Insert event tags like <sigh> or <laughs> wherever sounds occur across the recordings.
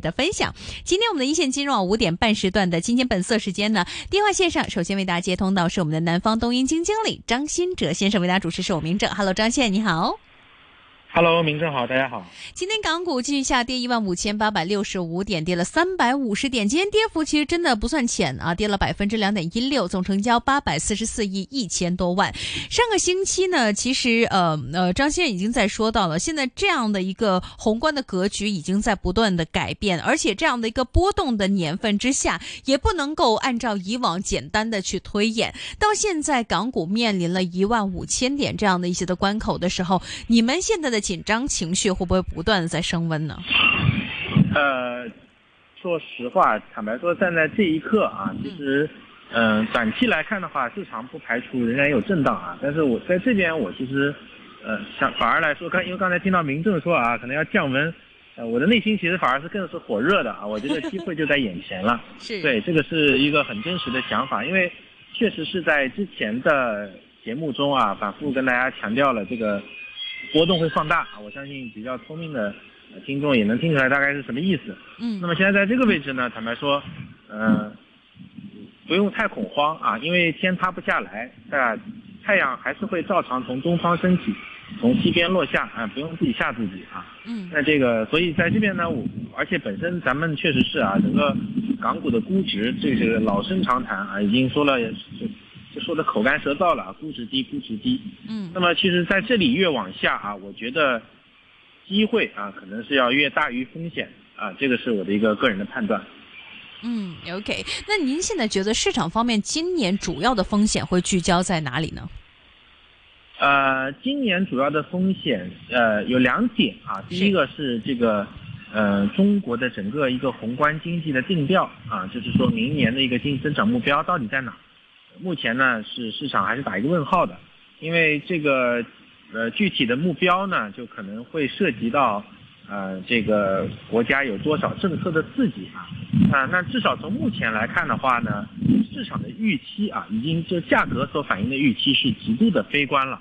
的分享。今天我们的一线金融网五点半时段的今天本色时间呢，电话线上首先为大家接通到是我们的南方东英经经理张新哲先生，为大家主持是我明正。Hello，张先你好。Hello，明正好，大家好。今天港股继续下跌一万五千八百六十五点，跌了三百五十点。今天跌幅其实真的不算浅啊，跌了百分之两点一六，总成交八百四十四亿一千多万。上个星期呢，其实呃呃，张先生已经在说到了，现在这样的一个宏观的格局已经在不断的改变，而且这样的一个波动的年份之下，也不能够按照以往简单的去推演。到现在港股面临了一万五千点这样的一些的关口的时候，你们现在的。紧张情绪会不会不断的在升温呢？呃，说实话，坦白说，站在这一刻啊，其实，嗯，短期来看的话，市场不排除仍然有震荡啊。但是我在这边，我其实，呃，想反而来说，刚因为刚才听到民政说啊，可能要降温，呃，我的内心其实反而是更是火热的啊。我觉得机会就在眼前了。<laughs> 是。对，这个是一个很真实的想法，因为确实是在之前的节目中啊，反复跟大家强调了这个。波动会放大啊！我相信比较聪明的听众也能听出来大概是什么意思。嗯。那么现在在这个位置呢，坦白说，嗯，不用太恐慌啊，因为天塌不下来，啊，太阳还是会照常从东方升起，从西边落下啊，不用自己吓自己啊。嗯。那这个，所以在这边呢，我而且本身咱们确实是啊，整个港股的估值，这是老生常谈啊，已经说了。说的口干舌燥了，估值低，估值低。嗯，那么其实在这里越往下啊，我觉得机会啊，可能是要越大于风险啊，这个是我的一个个人的判断。嗯，OK，那您现在觉得市场方面今年主要的风险会聚焦在哪里呢？呃，今年主要的风险呃有两点啊，第一个是这个呃中国的整个一个宏观经济的定调啊，就是说明年的一个经济增长目标到底在哪？目前呢是市场还是打一个问号的，因为这个呃具体的目标呢就可能会涉及到呃这个国家有多少政策的刺激啊。啊那至少从目前来看的话呢，市场的预期啊已经就价格所反映的预期是极度的悲观了。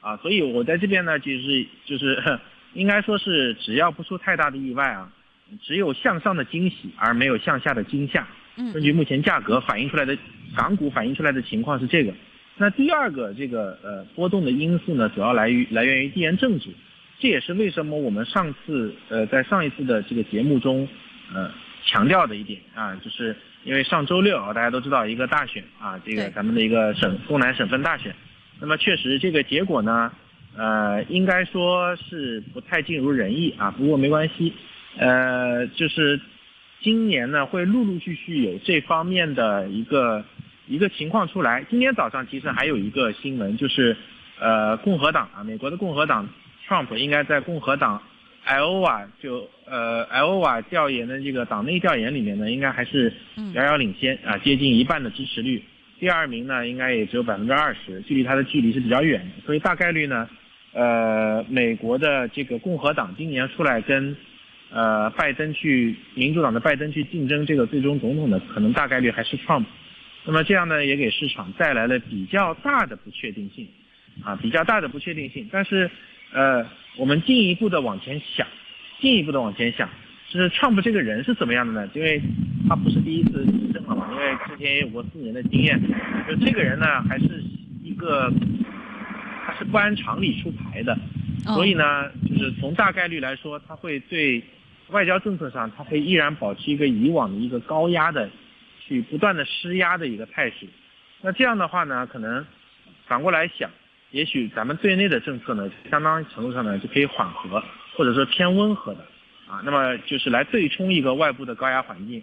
啊，所以我在这边呢就是就是应该说是只要不出太大的意外啊，只有向上的惊喜而没有向下的惊吓。根据目前价格反映出来的港股反映出来的情况是这个，那第二个这个呃波动的因素呢，主要来于来源于地缘政治，这也是为什么我们上次呃在上一次的这个节目中呃强调的一点啊，就是因为上周六啊大家都知道一个大选啊，这个咱们的一个省东南省份大选，那么确实这个结果呢呃应该说是不太尽如人意啊，不过没关系，呃就是。今年呢，会陆陆续续有这方面的一个一个情况出来。今天早上其实还有一个新闻，就是呃，共和党啊，美国的共和党，Trump 应该在共和党 Iowa 就呃 Iowa 调研的这个党内调研里面呢，应该还是遥遥领先啊，接近一半的支持率。第二名呢，应该也只有百分之二十，距离他的距离是比较远的。所以大概率呢，呃，美国的这个共和党今年出来跟。呃，拜登去民主党的拜登去竞争这个最终总统的可能大概率还是 Trump，那么这样呢也给市场带来了比较大的不确定性，啊，比较大的不确定性。但是，呃，我们进一步的往前想，进一步的往前想，就是 Trump 这个人是怎么样的呢？因为他不是第一次执政了嘛，因为之前也有过四年的经验，就这个人呢还是一个，他是不按常理出牌的，所以呢，就是从大概率来说，他会对。外交政策上，他会依然保持一个以往的一个高压的，去不断的施压的一个态势。那这样的话呢，可能反过来想，也许咱们对内的政策呢，相当程度上呢就可以缓和，或者说偏温和的啊。那么就是来对冲一个外部的高压环境。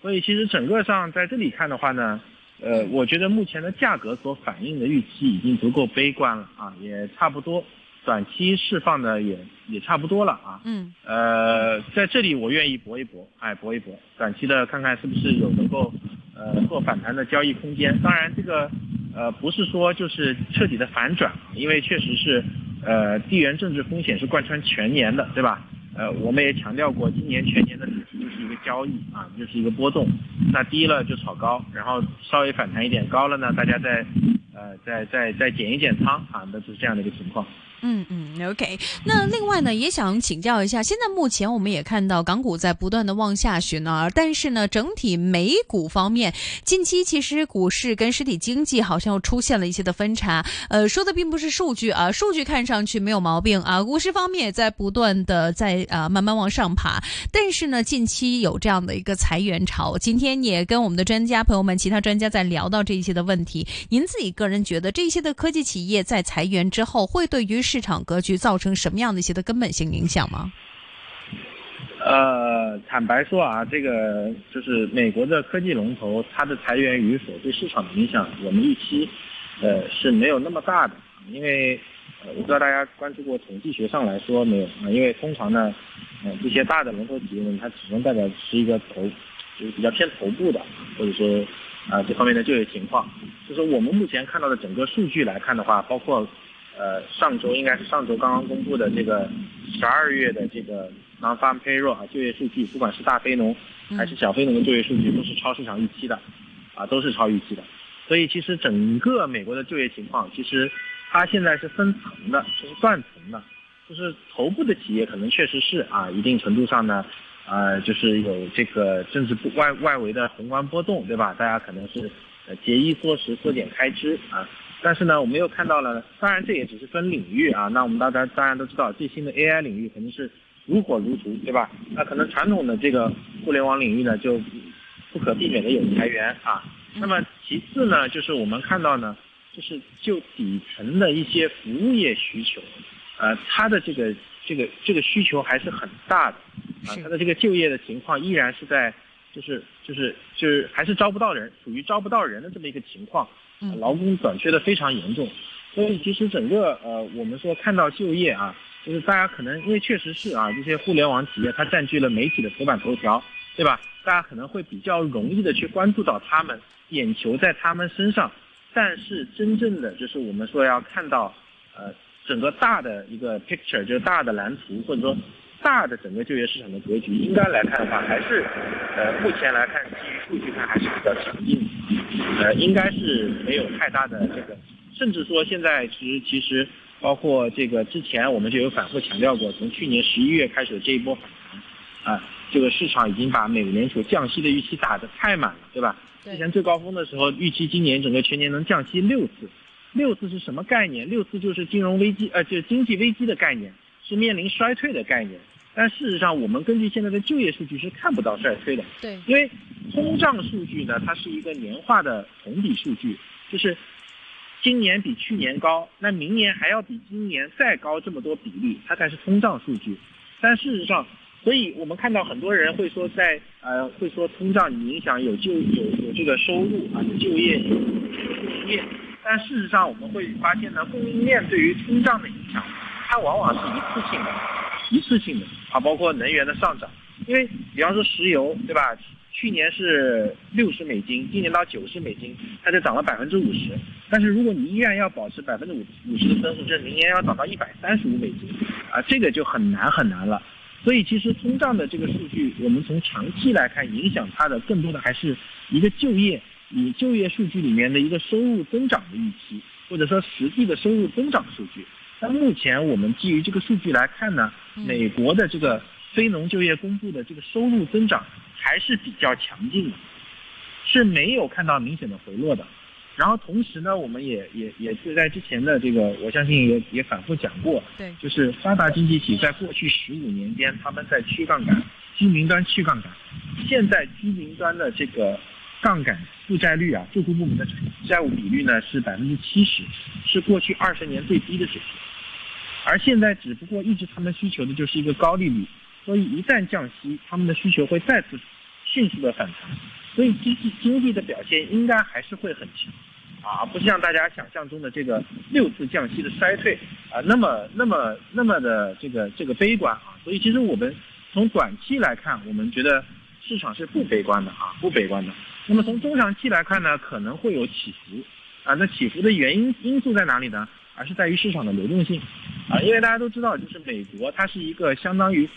所以其实整个上在这里看的话呢，呃，我觉得目前的价格所反映的预期已经足够悲观了啊，也差不多。短期释放的也也差不多了啊，嗯，呃，在这里我愿意搏一搏，哎，搏一搏，短期的看看是不是有能够呃做反弹的交易空间。当然，这个呃不是说就是彻底的反转，因为确实是呃地缘政治风险是贯穿全年的，对吧？呃，我们也强调过，今年全年的主题就是一个交易啊，就是一个波动，那低了就炒高，然后稍微反弹一点，高了呢，大家再呃再再再减一减仓啊，那就是这样的一个情况。嗯嗯，OK。那另外呢，也想请教一下，现在目前我们也看到港股在不断的往下寻啊，但是呢，整体美股方面，近期其实股市跟实体经济好像又出现了一些的分差。呃，说的并不是数据啊，数据看上去没有毛病啊，股市方面也在不断的在啊慢慢往上爬，但是呢，近期有这样的一个裁员潮。今天也跟我们的专家朋友们、其他专家在聊到这一些的问题。您自己个人觉得，这些的科技企业在裁员之后，会对于市场格局造成什么样的一些的根本性影响吗？呃，坦白说啊，这个就是美国的科技龙头，它的裁员与否对市场的影响，我们预期呃是没有那么大的，因为呃我不知道大家关注过统计学上来说没有啊，因为通常呢，呃这些大的龙头企业呢，它始终代表是一个头，就是比较偏头部的，或者说啊这方面的就业情况，就是我们目前看到的整个数据来看的话，包括。呃，上周应该是上周刚刚公布的这个十二月的这个 non-farm payroll 啊就业数据，不管是大非农还是小非农的就业数据，都是超市场预期的，啊，都是超预期的。所以其实整个美国的就业情况，其实它现在是分层的，就是断层的，就是头部的企业可能确实是啊，一定程度上呢，呃，就是有这个政治不外外围的宏观波动，对吧？大家可能是呃节衣缩食，缩减开支啊。但是呢，我们又看到了，当然这也只是分领域啊。那我们大家当然都知道，最新的 AI 领域肯定是如火如荼，对吧？那可能传统的这个互联网领域呢，就不可避免的有裁员啊。那么其次呢，就是我们看到呢，就是就底层的一些服务业需求，呃，它的这个这个这个需求还是很大的啊。它的这个就业的情况依然是在，就是就是就是还是招不到人，属于招不到人的这么一个情况。劳工短缺的非常严重，所以其实整个呃，我们说看到就业啊，就是大家可能因为确实是啊，这些互联网企业它占据了媒体的头版头条，对吧？大家可能会比较容易的去关注到他们，眼球在他们身上。但是真正的就是我们说要看到呃整个大的一个 picture，就是大的蓝图，或者说大的整个就业市场的格局，应该来看的话，还是呃目前来看，基于数据看还是比较强劲。呃，应该是没有太大的这个，甚至说现在其实其实包括这个之前我们就有反复强调过，从去年十一月开始的这一波反弹，啊，这个市场已经把美联储降息的预期打得太满了，对吧？之前最高峰的时候预期今年整个全年能降息六次，六次是什么概念？六次就是金融危机，呃，就是经济危机的概念，是面临衰退的概念。但事实上，我们根据现在的就业数据是看不到衰退的。对，因为通胀数据呢，它是一个年化的同比数据，就是今年比去年高，那明年还要比今年再高这么多比例，它才是通胀数据。但事实上，所以我们看到很多人会说，在呃会说通胀影响有就有有这个收入啊，就业有供应链。但事实上，我们会发现呢，供应链对于通胀的影响，它往往是一次性的。一次性的啊，包括能源的上涨，因为比方说石油，对吧？去年是六十美金，今年到九十美金，它就涨了百分之五十。但是如果你依然要保持百分之五五十的增速，这明年要涨到一百三十五美金，啊，这个就很难很难了。所以其实通胀的这个数据，我们从长期来看，影响它的更多的还是一个就业，你就业数据里面的一个收入增长的预期，或者说实际的收入增长数据。但目前我们基于这个数据来看呢，美国的这个非农就业公布的这个收入增长还是比较强劲的，是没有看到明显的回落的。然后同时呢，我们也也也是在之前的这个，我相信也也反复讲过，对，就是发达经济体在过去十五年间，他们在去杠杆，居民端去杠杆，现在居民端的这个杠杆负债率啊，住户部门的债务比率呢是百分之七十，是过去二十年最低的水平。而现在只不过抑制他们需求的就是一个高利率，所以一旦降息，他们的需求会再次迅速的反弹，所以经济经济的表现应该还是会很强，啊，不像大家想象中的这个六次降息的衰退啊，那么那么那么的这个这个悲观啊，所以其实我们从短期来看，我们觉得市场是不悲观的啊，不悲观的。那么从中长期来看呢，可能会有起伏啊，那起伏的原因因素在哪里呢？而是在于市场的流动性。啊，因为大家都知道，就是美国它是一个相当于，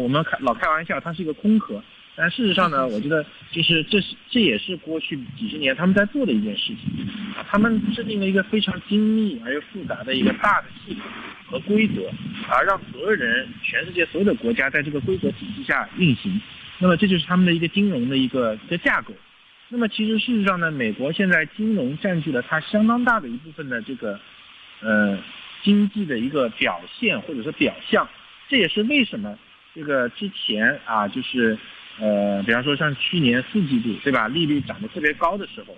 我们开老开玩笑，它是一个空壳，但事实上呢，我觉得就是这是这也是过去几十年他们在做的一件事情，他们制定了一个非常精密而又复杂的一个大的系统和规则，啊，让所有人全世界所有的国家在这个规则体系下运行。那么这就是他们的一个金融的一个一个架构。那么其实事实上呢，美国现在金融占据了它相当大的一部分的这个呃经济的一个表现或者说表象。这也是为什么这个之前啊就是。呃，比方说像去年四季度，对吧？利率涨得特别高的时候，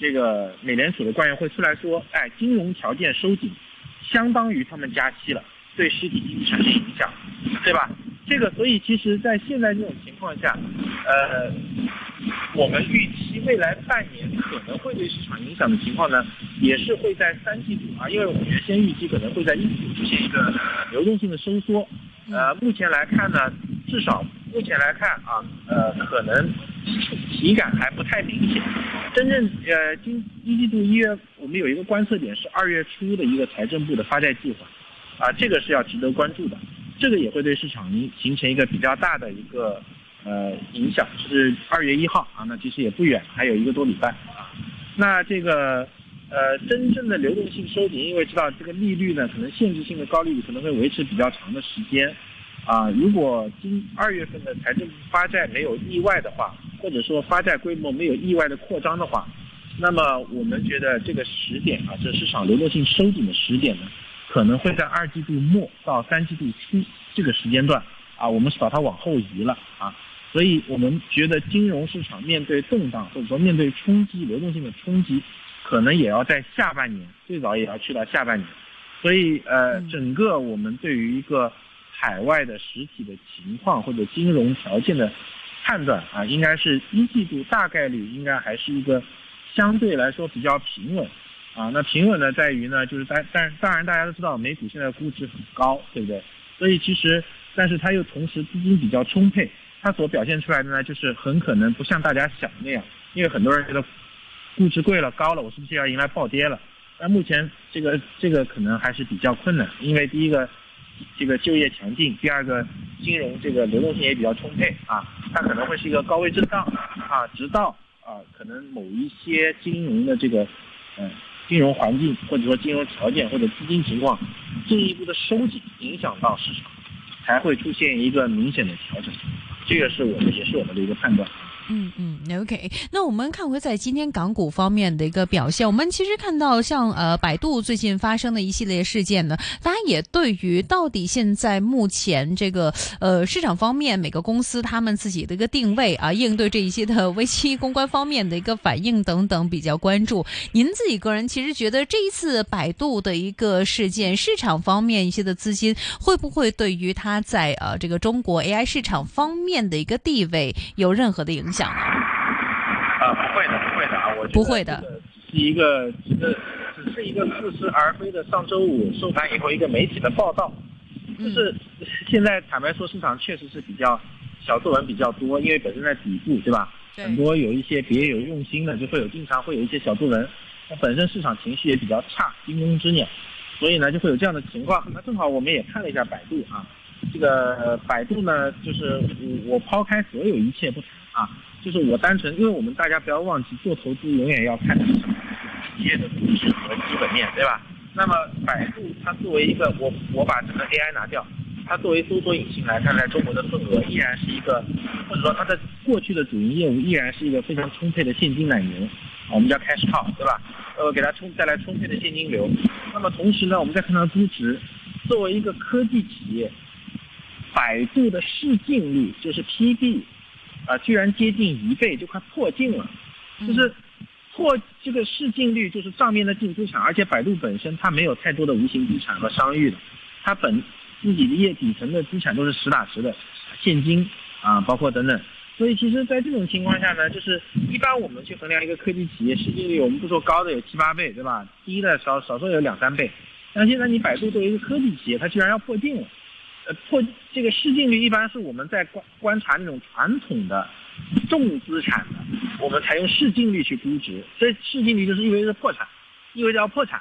这个美联储的官员会出来说，哎，金融条件收紧，相当于他们加息了，对实体经济产生影响，对吧？这个，所以其实，在现在这种情况下，呃，我们预期未来半年可能会对市场影响的情况呢，也是会在三季度啊，因为我们原先预期可能会在一季度出现一个流动性的收缩，呃，目前来看呢，至少。目前来看啊，呃，可能体感还不太明显。真正呃，今一季度一月，我们有一个观测点是二月初的一个财政部的发债计划，啊，这个是要值得关注的。这个也会对市场形形成一个比较大的一个呃影响。是二月一号啊，那其实也不远，还有一个多礼拜啊。那这个呃，真正的流动性收紧，因为知道这个利率呢，可能限制性的高利率可能会维持比较长的时间。啊，如果今二月份的财政发债没有意外的话，或者说发债规模没有意外的扩张的话，那么我们觉得这个时点啊，这市场流动性收紧的时点呢，可能会在二季度末到三季度初这个时间段啊，我们是把它往后移了啊，所以我们觉得金融市场面对动荡或者说面对冲击流动性的冲击，可能也要在下半年，最早也要去到下半年，所以呃，整个我们对于一个。海外的实体的情况或者金融条件的判断啊，应该是一季度大概率应该还是一个相对来说比较平稳啊。那平稳呢，在于呢，就是但但当然大家都知道，美股现在估值很高，对不对？所以其实，但是它又同时资金比较充沛，它所表现出来的呢，就是很可能不像大家想的那样，因为很多人觉得估值贵了高了，我是不是要迎来暴跌了？那目前这个这个可能还是比较困难，因为第一个。这个就业强劲，第二个金融这个流动性也比较充沛啊，它可能会是一个高位震荡啊，直到啊可能某一些金融的这个嗯金融环境或者说金融条件或者资金情况进一步的收紧，影响到市场，才会出现一个明显的调整，这个是我们也是我们的一个判断。嗯嗯，OK。那我们看回在今天港股方面的一个表现，我们其实看到像呃百度最近发生的一系列事件呢，大家也对于到底现在目前这个呃市场方面每个公司他们自己的一个定位啊，应对这一些的 <laughs> 危机公关方面的一个反应等等比较关注。您自己个人其实觉得这一次百度的一个事件，市场方面一些的资金会不会对于它在呃这个中国 AI 市场方面的一个地位有任何的影响？讲啊，不会的，不会的啊，我不会的，只是一个，只是只是一个似是而非的。上周五收盘以后，一个媒体的报道，就是现在坦白说，市场确实是比较小作文比较多，因为本身在底部，对吧？很多有一些别有用心的，就会有经常会有一些小作文。那本身市场情绪也比较差，惊弓之鸟，所以呢，就会有这样的情况。那正好我们也看了一下百度啊，这个百度呢，就是我抛开所有一切不谈啊。就是我单纯，因为我们大家不要忘记，做投资永远要看的是什么？企业的估值和基本面，对吧？那么百度它作为一个，我我把整个 AI 拿掉，它作为搜索引擎来看，在中国的份额依然是一个，或者说它的过去的主营业务依然是一个非常充沛的现金奶牛，我们叫 cash cow，对吧？呃，给它充带来充沛的现金流。那么同时呢，我们再看它的估值，作为一个科技企业，百度的市净率就是 PB。啊，居然接近一倍，就快破净了，就是破这个市净率，就是账面的净资产，而且百度本身它没有太多的无形资产和商誉的，它本自己的业底层的资产都是实打实的现金啊，包括等等，所以其实，在这种情况下呢，就是一般我们去衡量一个科技企业市净率，我们不说高的有七八倍，对吧？低的少少说有两三倍，但现在你百度作为一个科技企业，它居然要破净了。破这个市净率一般是我们在观观察那种传统的重资产的，我们采用市净率去估值，这市净率就是意味着破产，意味着要破产。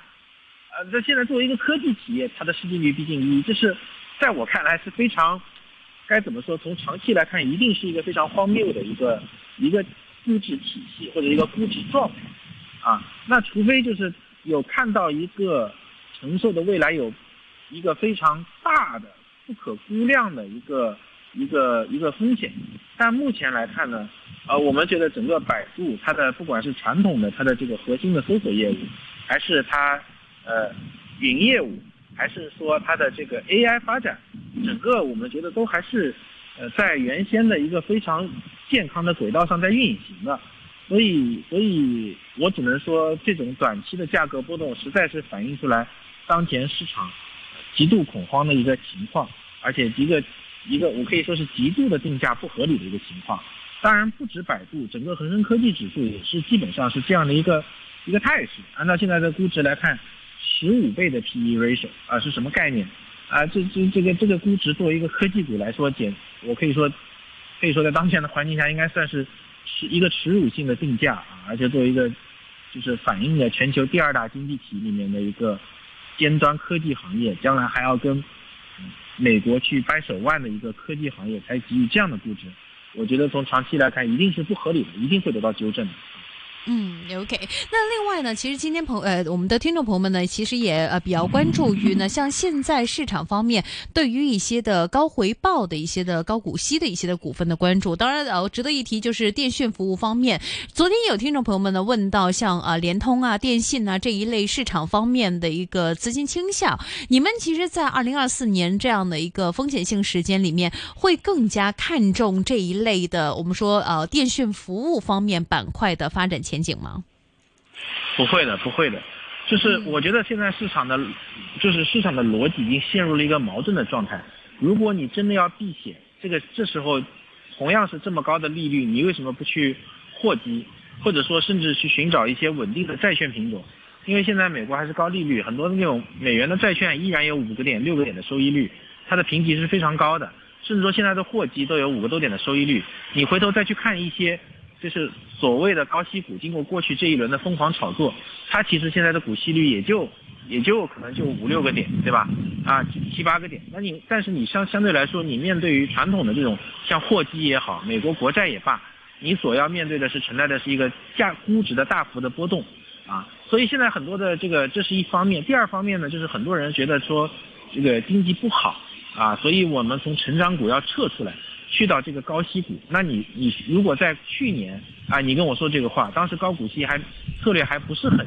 呃，这现在作为一个科技企业，它的市净率毕竟一，这是在我看来是非常该怎么说？从长期来看，一定是一个非常荒谬的一个一个估值体系或者一个估值状态啊。那除非就是有看到一个承受的未来有一个非常大的不可估量的一个一个一个风险。但目前来看呢，呃，我们觉得整个百度它的不管是传统的它的这个核心的搜索业务，还是它呃云业务。还是说它的这个 AI 发展，整个我们觉得都还是，呃，在原先的一个非常健康的轨道上在运行的，所以，所以我只能说，这种短期的价格波动实在是反映出来当前市场极度恐慌的一个情况，而且一个一个我可以说是极度的定价不合理的一个情况。当然，不止百度，整个恒生科技指数也是基本上是这样的一个一个态势。按照现在的估值来看。十五倍的 P/E ratio 啊是什么概念？啊，这这这个这个估值作为一个科技股来说，简我可以说，可以说在当前的环境下，应该算是是一个耻辱性的定价啊！而且作为一个就是反映了全球第二大经济体里面的一个尖端科技行业，将来还要跟美国去掰手腕的一个科技行业，才给予这样的估值，我觉得从长期来看，一定是不合理的，一定会得到纠正的。嗯，OK。那另外呢，其实今天朋呃，我们的听众朋友们呢，其实也呃比较关注于呢，像现在市场方面对于一些的高回报的一些的高股息的一些的股份的关注。当然呃，值得一提就是电讯服务方面，昨天有听众朋友们呢问到像啊联通啊、电信啊这一类市场方面的一个资金倾向，你们其实，在二零二四年这样的一个风险性时间里面，会更加看重这一类的我们说呃电讯服务方面板块的发展前。前景吗？不会的，不会的。就是我觉得现在市场的，就是市场的逻辑已经陷入了一个矛盾的状态。如果你真的要避险，这个这时候同样是这么高的利率，你为什么不去货基，或者说甚至去寻找一些稳定的债券品种？因为现在美国还是高利率，很多的那种美元的债券依然有五个点、六个点的收益率，它的评级是非常高的。甚至说现在的货基都有五个多点的收益率。你回头再去看一些。就是所谓的高息股，经过过去这一轮的疯狂炒作，它其实现在的股息率也就也就可能就五六个点，对吧？啊，七八个点。那你但是你相相对来说，你面对于传统的这种像货基也好，美国国债也罢，你所要面对的是承担的是一个价估值的大幅的波动啊。所以现在很多的这个这是一方面，第二方面呢，就是很多人觉得说这个经济不好啊，所以我们从成长股要撤出来。去到这个高息股，那你你如果在去年啊，你跟我说这个话，当时高股息还策略还不是很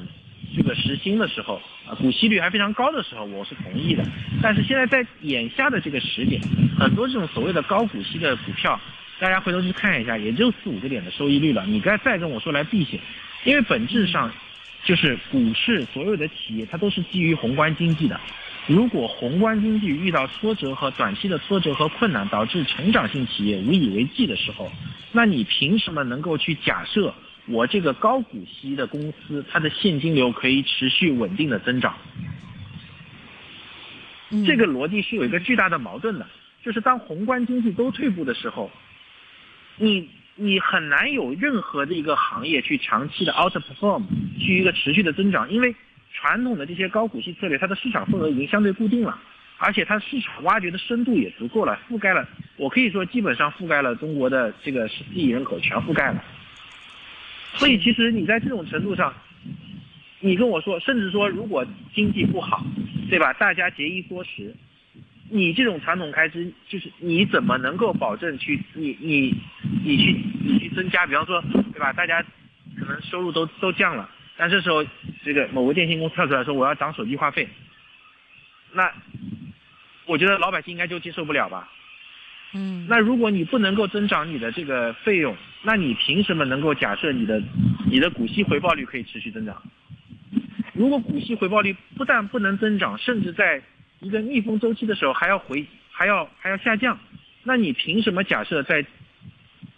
这个实心的时候啊，股息率还非常高的时候，我是同意的。但是现在在眼下的这个时点，很多这种所谓的高股息的股票，大家回头去看一下，也就四五个点的收益率了。你该再跟我说来避险，因为本质上就是股市所有的企业它都是基于宏观经济的。如果宏观经济遇到挫折和短期的挫折和困难，导致成长性企业无以为继的时候，那你凭什么能够去假设我这个高股息的公司它的现金流可以持续稳定的增长？这个逻辑是有一个巨大的矛盾的，就是当宏观经济都退步的时候，你你很难有任何的一个行业去长期的 outperform 去一个持续的增长，因为。传统的这些高股息策略，它的市场份额已经相对固定了，而且它市场挖掘的深度也足够了，覆盖了，我可以说基本上覆盖了中国的这个十四亿人口全覆盖了。所以其实你在这种程度上，你跟我说，甚至说如果经济不好，对吧？大家节衣缩食，你这种传统开支就是你怎么能够保证去你你你去你去增加？比方说，对吧？大家可能收入都都降了。但这时候，这个某个电信公司跳出来说我要涨手机话费，那我觉得老百姓应该就接受不了吧？嗯。那如果你不能够增长你的这个费用，那你凭什么能够假设你的你的股息回报率可以持续增长？如果股息回报率不但不能增长，甚至在一个逆风周期的时候还要回还要还要下降，那你凭什么假设在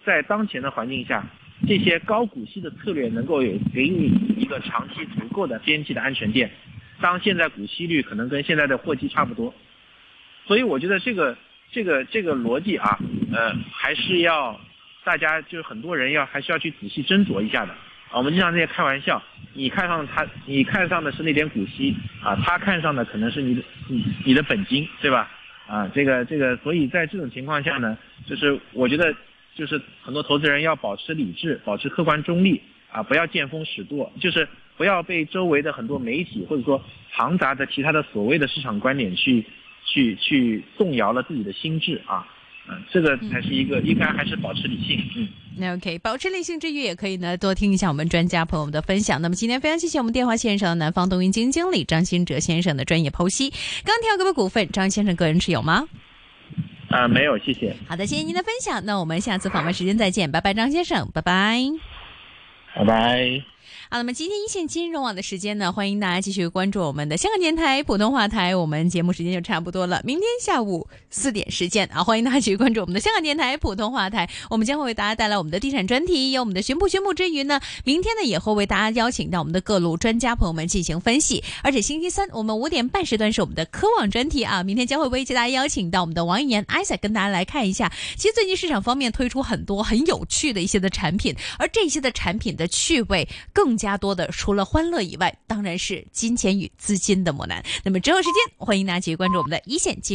在当前的环境下？这些高股息的策略能够有给你一个长期足够的边际的安全垫，当现在股息率可能跟现在的货基差不多，所以我觉得这个这个这个逻辑啊，呃，还是要大家就是很多人要还需要去仔细斟酌一下的。啊，我们经常在开玩笑，你看上他，你看上的是那点股息啊，他看上的可能是你的你你的本金，对吧？啊，这个这个，所以在这种情况下呢，就是我觉得就是很多投资人要保持理智，保持客观中立啊，不要见风使舵，就是不要被周围的很多媒体或者说庞杂的其他的所谓的市场观点去去去动摇了自己的心智啊。嗯，这个才是一个应该还是保持理性。嗯，那 OK，保持理性之余，也可以呢多听一下我们专家朋友们的分享。那么今天非常谢谢我们电话线上的南方东云基金经理张新哲先生的专业剖析。钢铁股股份，张先生个人持有吗？啊，没有，谢谢。好的，谢谢您的分享。那我们下次访问时间再见，拜拜，张先生，拜拜，拜拜。好，那么今天一线金融网的时间呢，欢迎大家继续关注我们的香港电台普通话台。我们节目时间就差不多了，明天下午四点时间啊，欢迎大家继续关注我们的香港电台普通话台。我们将会为大家带来我们的地产专题，有我们的宣布宣布之余呢，明天呢也会为大家邀请到我们的各路专家朋友们进行分析。而且星期三我们五点半时段是我们的科网专题啊，明天将会为大家邀请到我们的王一言艾赛跟大家来看一下。其实最近市场方面推出很多很有趣的一些的产品，而这些的产品的趣味更加多的，除了欢乐以外，当然是金钱与资金的磨难。那么之后时间，欢迎大家继续关注我们的一线金。